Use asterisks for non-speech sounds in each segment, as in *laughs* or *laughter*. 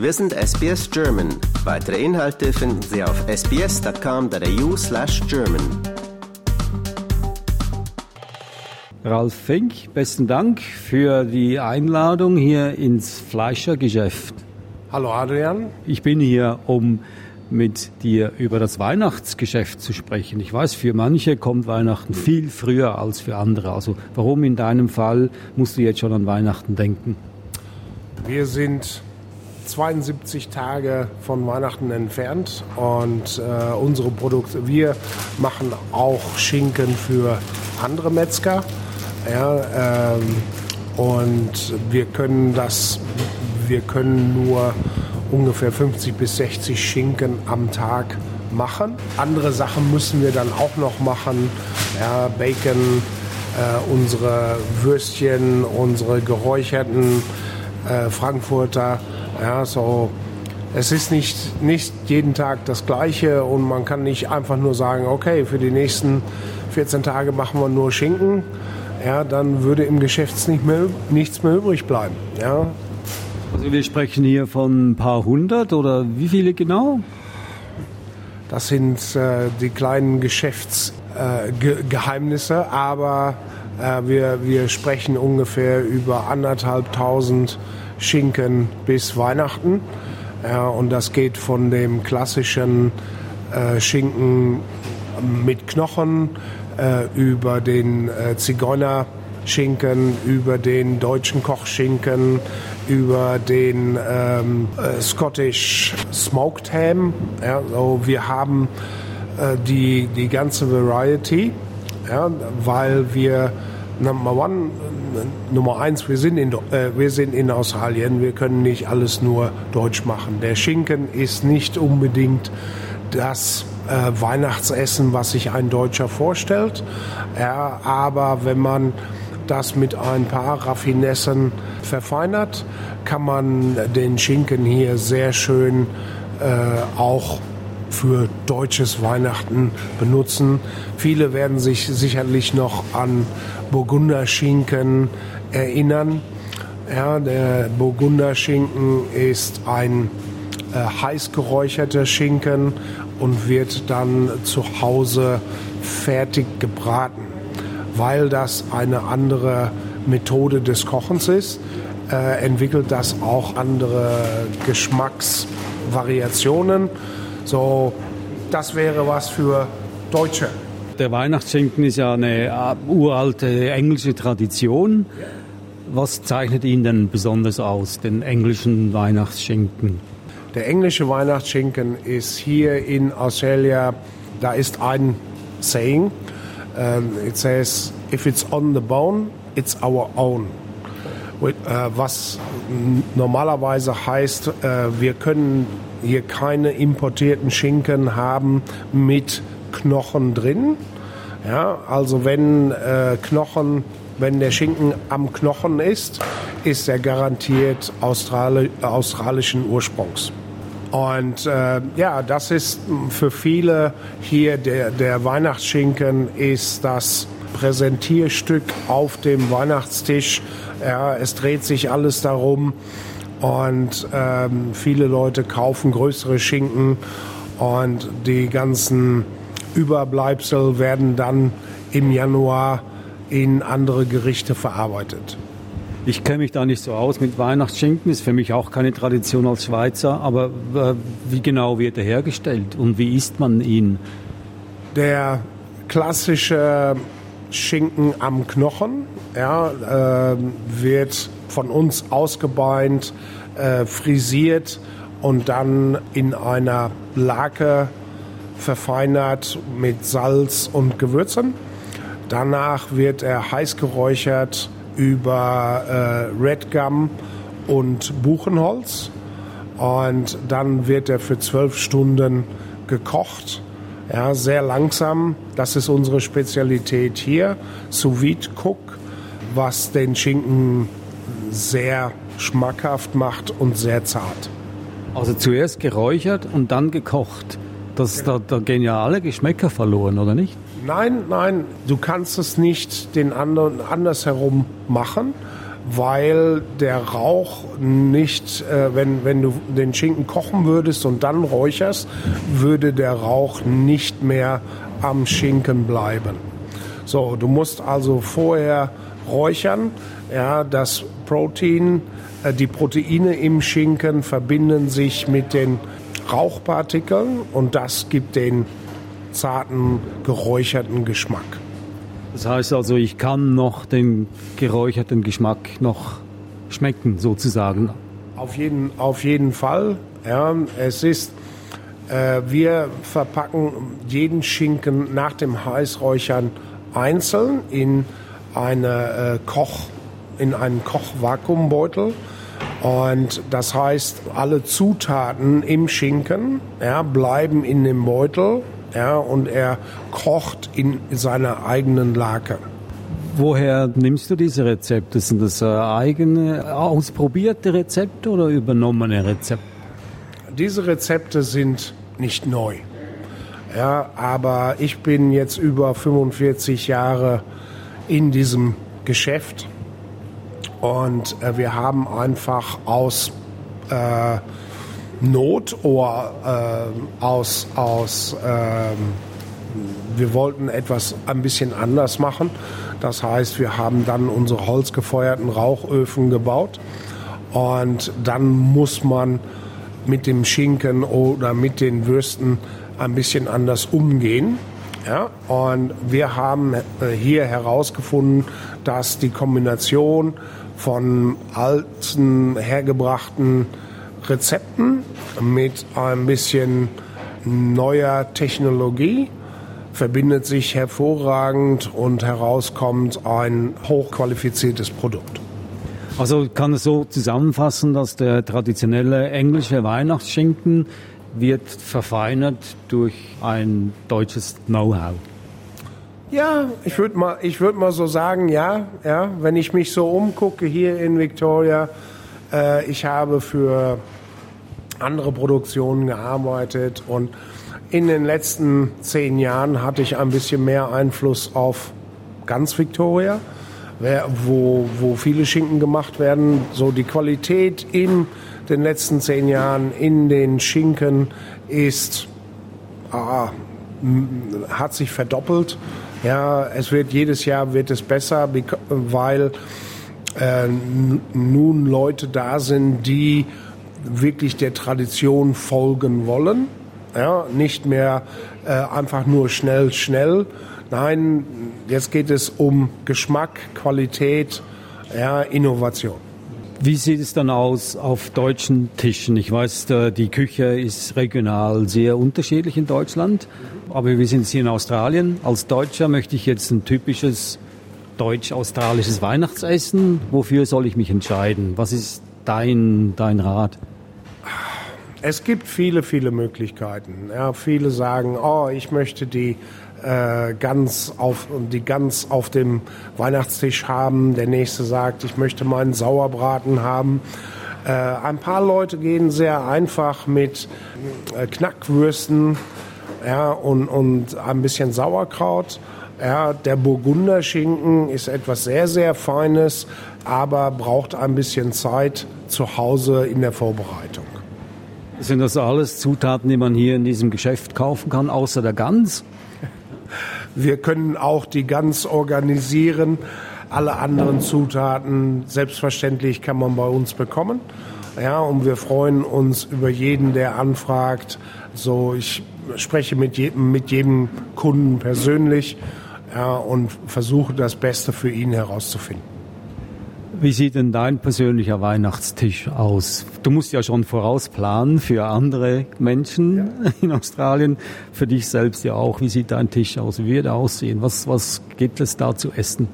Wir sind SBS German. Weitere Inhalte finden Sie auf sbs.com.au slash German. Ralf Fink, besten Dank für die Einladung hier ins Fleischergeschäft. Hallo Adrian. Ich bin hier, um mit dir über das Weihnachtsgeschäft zu sprechen. Ich weiß, für manche kommt Weihnachten viel früher als für andere. Also warum in deinem Fall musst du jetzt schon an Weihnachten denken? Wir sind 72 Tage von Weihnachten entfernt und äh, unsere Produkte, wir machen auch Schinken für andere Metzger. Ja, ähm, und wir können das, wir können nur ungefähr 50 bis 60 Schinken am Tag machen. Andere Sachen müssen wir dann auch noch machen. Ja, Bacon, äh, unsere Würstchen, unsere geräucherten äh, Frankfurter. Ja, so. Es ist nicht, nicht jeden Tag das Gleiche und man kann nicht einfach nur sagen, okay, für die nächsten 14 Tage machen wir nur Schinken. Ja, dann würde im Geschäft nicht mehr, nichts mehr übrig bleiben. Ja, also wir sprechen hier von ein paar hundert oder wie viele genau? Das sind äh, die kleinen Geschäftsgeheimnisse, äh, aber äh, wir, wir sprechen ungefähr über anderthalbtausend Schinken bis Weihnachten. Ja, und das geht von dem klassischen äh, Schinken mit Knochen äh, über den äh, Zigeuner Schinken, über den deutschen Kochschinken, über den ähm, äh, Scottish Smoked Ham. Ja, so wir haben äh, die, die ganze Variety, ja, weil wir Number one, Nummer eins, wir sind, in, äh, wir sind in Australien, wir können nicht alles nur deutsch machen. Der Schinken ist nicht unbedingt das äh, Weihnachtsessen, was sich ein Deutscher vorstellt. Ja, aber wenn man das mit ein paar Raffinessen verfeinert, kann man den Schinken hier sehr schön äh, auch für deutsches Weihnachten benutzen. Viele werden sich sicherlich noch an Burgunderschinken erinnern. Ja, der Burgunderschinken ist ein äh, heiß geräucherter Schinken und wird dann zu Hause fertig gebraten weil das eine andere Methode des Kochens ist, äh, entwickelt das auch andere Geschmacksvariationen. So, das wäre was für Deutsche. Der Weihnachtsschinken ist ja eine äh, uralte englische Tradition. Was zeichnet ihn denn besonders aus, den englischen Weihnachtsschinken? Der englische Weihnachtsschinken ist hier in Australia, da ist ein Saying, Um, it says, if it's on the bone, it's our own. Uh, was normalerweise heißt, uh, wir können hier keine importierten Schinken haben mit Knochen drin. Ja, also wenn äh, Knochen, wenn der Schinken am Knochen ist, ist er garantiert Australi australischen Ursprungs. Und äh, ja, das ist für viele hier der, der Weihnachtsschinken ist das Präsentierstück auf dem Weihnachtstisch. Ja, es dreht sich alles darum und ähm, viele Leute kaufen größere Schinken und die ganzen Überbleibsel werden dann im Januar in andere Gerichte verarbeitet. Ich kenne mich da nicht so aus mit Weihnachtsschinken, ist für mich auch keine Tradition als Schweizer, aber äh, wie genau wird er hergestellt und wie isst man ihn? Der klassische Schinken am Knochen ja, äh, wird von uns ausgebeint, äh, frisiert und dann in einer Lake verfeinert mit Salz und Gewürzen. Danach wird er heiß geräuchert über äh, Red Gum und Buchenholz. Und dann wird er für zwölf Stunden gekocht. Ja, sehr langsam. Das ist unsere Spezialität hier. Sous vide Cook, was den Schinken sehr schmackhaft macht und sehr zart. Also zuerst geräuchert und dann gekocht. Das, da, da gehen ja alle Geschmäcker verloren, oder nicht? Nein, nein, du kannst es nicht den anderen andersherum machen. Weil der Rauch nicht, äh, wenn, wenn du den Schinken kochen würdest und dann räucherst, würde der Rauch nicht mehr am Schinken bleiben. So, du musst also vorher räuchern, ja, das Protein, äh, die Proteine im Schinken verbinden sich mit den Rauchpartikeln und das gibt den zarten, geräucherten Geschmack. Das heißt also, ich kann noch den geräucherten Geschmack noch schmecken, sozusagen. Auf jeden, auf jeden Fall. Ja, es ist, äh, wir verpacken jeden Schinken nach dem Heißräuchern einzeln in eine äh, Koch, in einen Kochvakuumbeutel. Und das heißt, alle Zutaten im Schinken ja, bleiben in dem Beutel ja, und er kocht in seiner eigenen Lake. Woher nimmst du diese Rezepte? Sind das äh, eigene, ausprobierte Rezepte oder übernommene Rezepte? Diese Rezepte sind nicht neu. Ja, aber ich bin jetzt über 45 Jahre in diesem Geschäft und äh, wir haben einfach aus äh, Not oder äh, aus, aus äh, wir wollten etwas ein bisschen anders machen. Das heißt, wir haben dann unsere holzgefeuerten Rauchöfen gebaut und dann muss man mit dem Schinken oder mit den Würsten ein bisschen anders umgehen. Ja, und wir haben äh, hier herausgefunden, dass die Kombination von alten, hergebrachten Rezepten mit ein bisschen neuer Technologie verbindet sich hervorragend und herauskommt ein hochqualifiziertes Produkt. Also kann es so zusammenfassen, dass der traditionelle englische Weihnachtsschinken wird verfeinert durch ein deutsches Know-how. Ja, ich würde mal, ich würde mal so sagen, ja, ja. Wenn ich mich so umgucke hier in Victoria, äh, ich habe für andere Produktionen gearbeitet und in den letzten zehn Jahren hatte ich ein bisschen mehr Einfluss auf ganz Victoria, wo, wo viele Schinken gemacht werden. So die Qualität in den letzten zehn Jahren in den Schinken ist, ah, hat sich verdoppelt. Ja, es wird jedes Jahr wird es besser, weil äh, nun Leute da sind, die wirklich der Tradition folgen wollen. Ja, nicht mehr äh, einfach nur schnell, schnell. Nein, jetzt geht es um Geschmack, Qualität, ja, Innovation. Wie sieht es dann aus auf deutschen Tischen? Ich weiß, die Küche ist regional sehr unterschiedlich in Deutschland, aber wir sind hier in Australien. Als Deutscher möchte ich jetzt ein typisches deutsch-australisches Weihnachtsessen. Wofür soll ich mich entscheiden? Was ist dein, dein Rat? Es gibt viele, viele Möglichkeiten. Ja, viele sagen, oh, ich möchte die äh, ganz auf die ganz auf dem Weihnachtstisch haben. Der nächste sagt, ich möchte meinen Sauerbraten haben. Äh, ein paar Leute gehen sehr einfach mit äh, Knackwürsten ja, und, und ein bisschen Sauerkraut. Ja, der Burgunderschinken ist etwas sehr, sehr Feines, aber braucht ein bisschen Zeit zu Hause in der Vorbereitung. Sind das alles Zutaten, die man hier in diesem Geschäft kaufen kann, außer der Gans? Wir können auch die Gans organisieren. Alle anderen Zutaten, selbstverständlich, kann man bei uns bekommen. Ja, und wir freuen uns über jeden, der anfragt. So, ich spreche mit jedem, mit jedem Kunden persönlich ja, und versuche das Beste für ihn herauszufinden. Wie sieht denn dein persönlicher Weihnachtstisch aus? Du musst ja schon vorausplanen für andere Menschen ja. *laughs* in Australien, für dich selbst ja auch. Wie sieht dein Tisch aus? Wie wird er aussehen? Was, was gibt es da zu essen?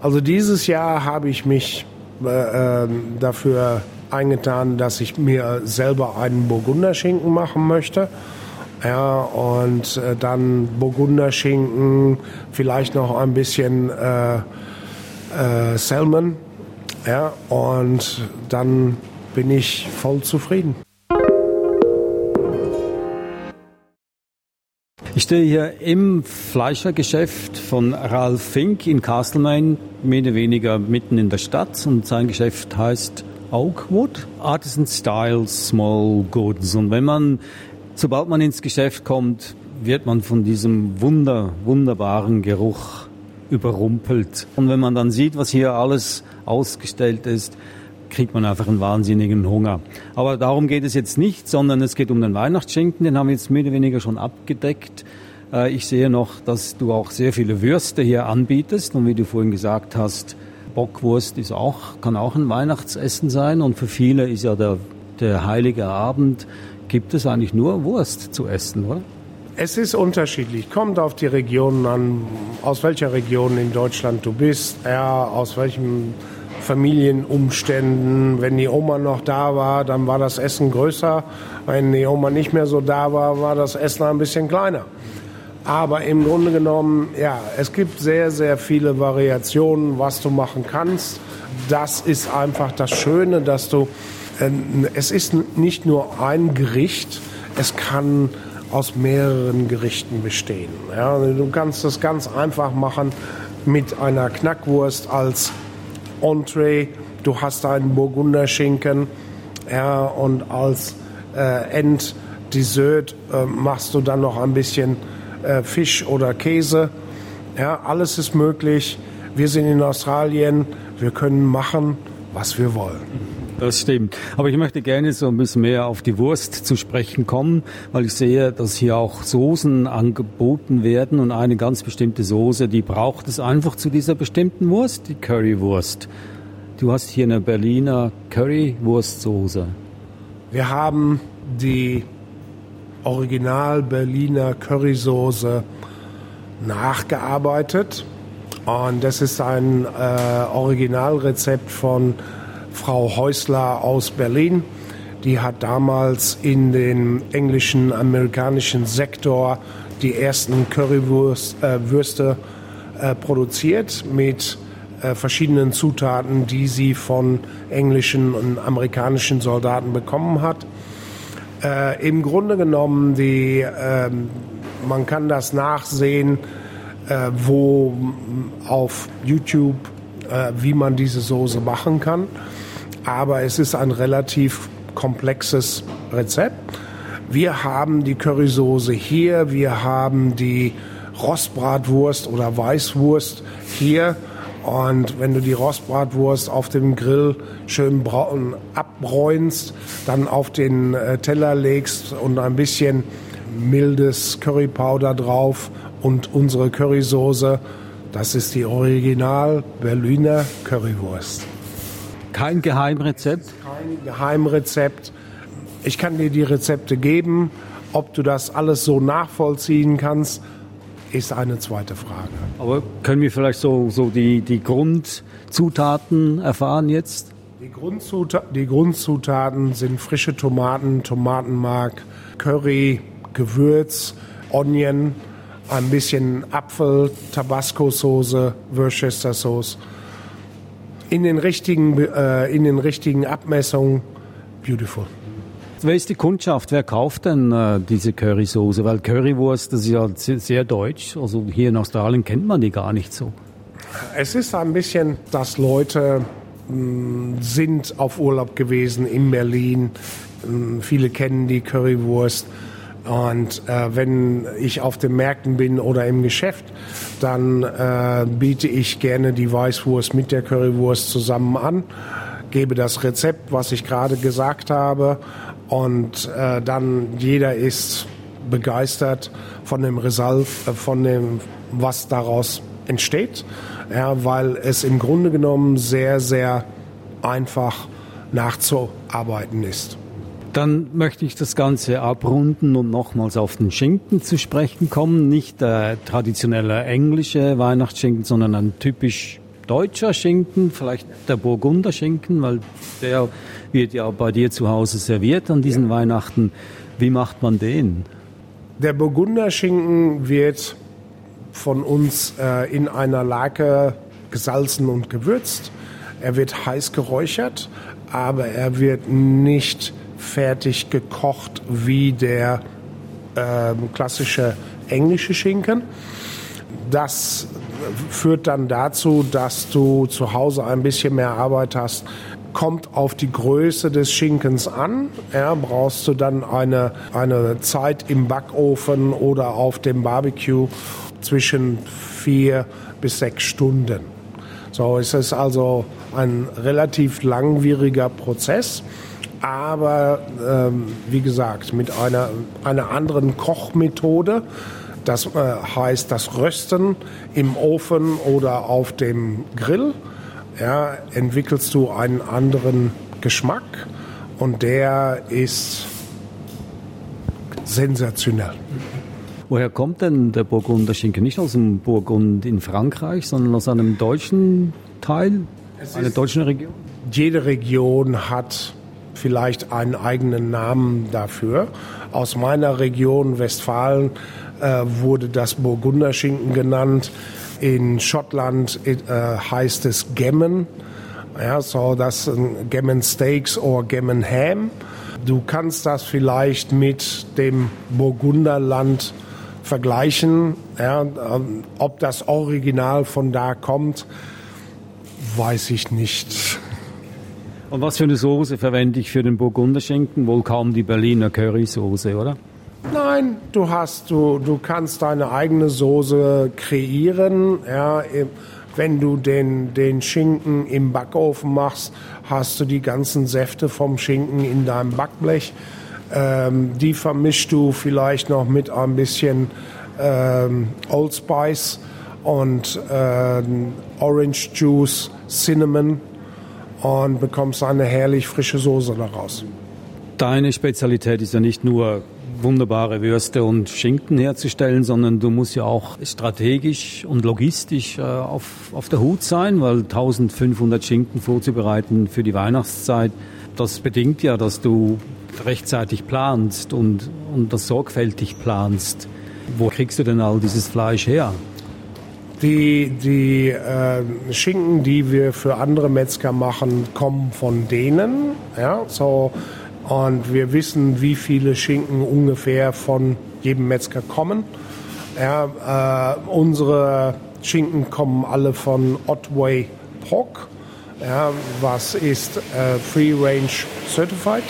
Also dieses Jahr habe ich mich äh, ähm, dafür eingetan, dass ich mir selber einen Burgunderschinken machen möchte. Ja, und äh, dann Burgunderschinken, vielleicht noch ein bisschen äh, äh, Salmon ja, und dann bin ich voll zufrieden. Ich stehe hier im Fleischergeschäft von Ralph Fink in Castlemaine, mehr oder weniger mitten in der Stadt. Und sein Geschäft heißt Oakwood, Artisan Style Small Goods. Und wenn man, sobald man ins Geschäft kommt, wird man von diesem wunder, wunderbaren Geruch überrumpelt. Und wenn man dann sieht, was hier alles ausgestellt ist, kriegt man einfach einen wahnsinnigen Hunger. Aber darum geht es jetzt nicht, sondern es geht um den Weihnachtsschinken, den haben wir jetzt mehr oder weniger schon abgedeckt. Äh, ich sehe noch, dass du auch sehr viele Würste hier anbietest und wie du vorhin gesagt hast, Bockwurst ist auch, kann auch ein Weihnachtsessen sein und für viele ist ja der, der heilige Abend, gibt es eigentlich nur Wurst zu essen, oder? Es ist unterschiedlich, kommt auf die Region an, aus welcher Region in Deutschland du bist, ja, aus welchem Familienumständen. Wenn die Oma noch da war, dann war das Essen größer. Wenn die Oma nicht mehr so da war, war das Essen ein bisschen kleiner. Aber im Grunde genommen, ja, es gibt sehr, sehr viele Variationen, was du machen kannst. Das ist einfach das Schöne, dass du, es ist nicht nur ein Gericht, es kann aus mehreren Gerichten bestehen. Ja, du kannst das ganz einfach machen mit einer Knackwurst als Entree, du hast einen Burgunderschinken ja, und als äh, Enddessert äh, machst du dann noch ein bisschen äh, Fisch oder Käse. Ja, alles ist möglich. Wir sind in Australien, wir können machen, was wir wollen. Das stimmt. Aber ich möchte gerne so ein bisschen mehr auf die Wurst zu sprechen kommen, weil ich sehe, dass hier auch Soßen angeboten werden und eine ganz bestimmte Soße, die braucht es einfach zu dieser bestimmten Wurst, die Currywurst. Du hast hier eine Berliner Currywurstsoße. Wir haben die Original Berliner Currysoße nachgearbeitet und das ist ein äh, Originalrezept von Frau Häusler aus Berlin. Die hat damals in den englischen, amerikanischen Sektor die ersten Currywürste äh, äh, produziert mit äh, verschiedenen Zutaten, die sie von englischen und amerikanischen Soldaten bekommen hat. Äh, Im Grunde genommen, die, ähm, man kann das nachsehen, äh, wo auf YouTube, äh, wie man diese Soße machen kann aber es ist ein relativ komplexes Rezept. Wir haben die Currysoße hier, wir haben die Rostbratwurst oder Weißwurst hier. Und wenn du die Rostbratwurst auf dem Grill schön braun abbräunst, dann auf den äh, Teller legst und ein bisschen mildes Currypowder drauf und unsere Currysoße, das ist die Original Berliner Currywurst. Kein Geheimrezept? Kein Geheimrezept. Ich kann dir die Rezepte geben. Ob du das alles so nachvollziehen kannst, ist eine zweite Frage. Aber können wir vielleicht so, so die, die Grundzutaten erfahren jetzt? Die, Grundzuta die Grundzutaten sind frische Tomaten, Tomatenmark, Curry, Gewürz, Onion, ein bisschen Apfel, Tabasco-Soße, Worcester-Sauce in den richtigen, äh, in den richtigen Abmessungen beautiful. Wer ist die Kundschaft? Wer kauft denn äh, diese Currysoße? Weil Currywurst, das ist ja sehr deutsch. Also hier in Australien kennt man die gar nicht so. Es ist ein bisschen, dass Leute mh, mm, sind auf Urlaub gewesen in Berlin. Mh, mm, viele kennen die Currywurst. Und äh, wenn ich auf den Märkten bin oder im Geschäft, dann äh, biete ich gerne die Weißwurst mit der Currywurst zusammen an, gebe das Rezept, was ich gerade gesagt habe, und äh, dann jeder ist begeistert von dem Result, äh, von dem, was daraus entsteht, ja, weil es im Grunde genommen sehr, sehr einfach nachzuarbeiten ist. Dann möchte ich das Ganze abrunden und nochmals auf den Schinken zu sprechen kommen. Nicht der traditionelle englische Weihnachtsschinken, sondern ein typisch deutscher Schinken, vielleicht der Burgunder Schinken, weil der wird ja bei dir zu Hause serviert an diesen ja. Weihnachten. Wie macht man den? Der Burgunder Schinken wird von uns äh, in einer Lake gesalzen und gewürzt. Er wird heiß geräuchert, aber er wird nicht fertig gekocht wie der äh, klassische englische Schinken. Das führt dann dazu, dass du zu Hause ein bisschen mehr Arbeit hast. Kommt auf die Größe des Schinkens an. Ja, brauchst du dann eine, eine Zeit im Backofen oder auf dem Barbecue zwischen vier bis sechs Stunden. So, es ist also ein relativ langwieriger Prozess, aber ähm, wie gesagt, mit einer, einer anderen Kochmethode. Das äh, heißt das Rösten im Ofen oder auf dem Grill. Ja, entwickelst du einen anderen Geschmack und der ist sensationell. Woher kommt denn der Burgunder Schinken? Nicht aus dem Burgund in Frankreich, sondern aus einem deutschen Teil, einer deutschen Region? Jede Region hat vielleicht einen eigenen Namen dafür. Aus meiner Region Westfalen äh, wurde das Burgunder Schinken genannt. In Schottland äh, heißt es Gemmen. Ja, so das Gemmen Steaks oder Gemmen Ham. Du kannst das vielleicht mit dem Burgunderland vergleichen. Ja, ähm, ob das Original von da kommt, weiß ich nicht. Und was für eine Soße verwende ich für den Burgunderschinken? Wohl kaum die Berliner Currysoße, oder? Nein, du hast, du, du kannst deine eigene Soße kreieren. Ja, wenn du den, den Schinken im Backofen machst, hast du die ganzen Säfte vom Schinken in deinem Backblech. Ähm, die vermischst du vielleicht noch mit ein bisschen ähm, Old Spice und äh, Orange Juice, Cinnamon und bekommst eine herrlich frische Soße daraus. Deine Spezialität ist ja nicht nur wunderbare Würste und Schinken herzustellen, sondern du musst ja auch strategisch und logistisch äh, auf, auf der Hut sein, weil 1500 Schinken vorzubereiten für die Weihnachtszeit, das bedingt ja, dass du rechtzeitig planst und, und das sorgfältig planst. Wo kriegst du denn all dieses Fleisch her? Die, die äh, Schinken, die wir für andere Metzger machen, kommen von denen. Ja, so, und wir wissen, wie viele Schinken ungefähr von jedem Metzger kommen. Ja, äh, unsere Schinken kommen alle von Otway Pork, ja, was ist äh, Free Range Certified.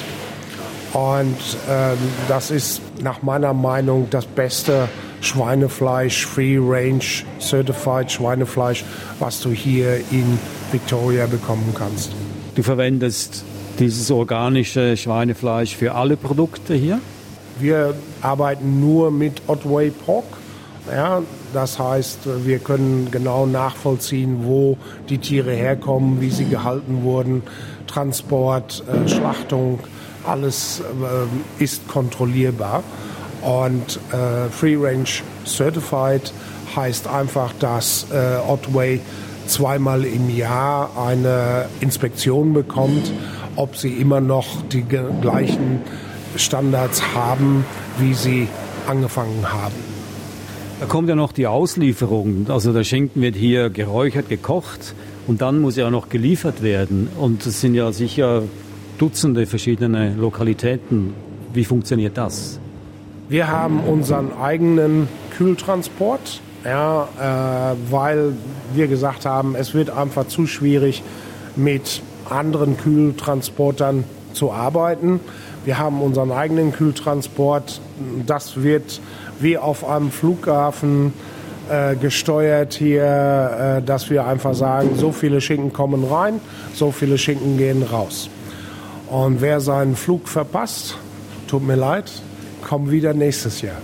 Und äh, das ist nach meiner Meinung das beste Schweinefleisch, Free Range Certified Schweinefleisch, was du hier in Victoria bekommen kannst. Du verwendest dieses organische Schweinefleisch für alle Produkte hier? Wir arbeiten nur mit Otway Pork. Ja, das heißt, wir können genau nachvollziehen, wo die Tiere herkommen, wie sie gehalten wurden, Transport, äh, Schlachtung, alles äh, ist kontrollierbar. Und äh, Free Range Certified heißt einfach, dass äh, Otway zweimal im Jahr eine Inspektion bekommt, ob sie immer noch die gleichen Standards haben, wie sie angefangen haben. Da kommt ja noch die Auslieferung. Also der Schinken wird hier geräuchert, gekocht und dann muss er auch noch geliefert werden. Und es sind ja sicher Dutzende verschiedene Lokalitäten. Wie funktioniert das? Wir haben unseren eigenen Kühltransport, ja, äh, weil wir gesagt haben, es wird einfach zu schwierig mit anderen Kühltransportern zu arbeiten. Wir haben unseren eigenen Kühltransport. Das wird wie auf einem Flughafen äh, gesteuert hier, äh, dass wir einfach sagen, so viele Schinken kommen rein, so viele Schinken gehen raus. Und wer seinen Flug verpasst, tut mir leid, komm wieder nächstes Jahr.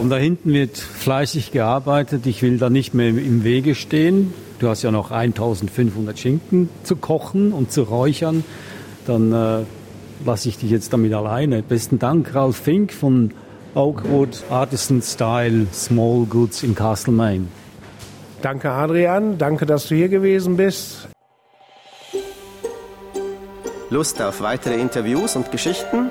Und da hinten wird fleißig gearbeitet. Ich will da nicht mehr im Wege stehen. Du hast ja noch 1500 Schinken zu kochen und zu räuchern. Dann äh, lasse ich dich jetzt damit alleine. Besten Dank, Ralf Fink von Oakwood Artisan Style Small Goods in Castlemaine. Danke, Adrian. Danke, dass du hier gewesen bist. Lust auf weitere Interviews und Geschichten?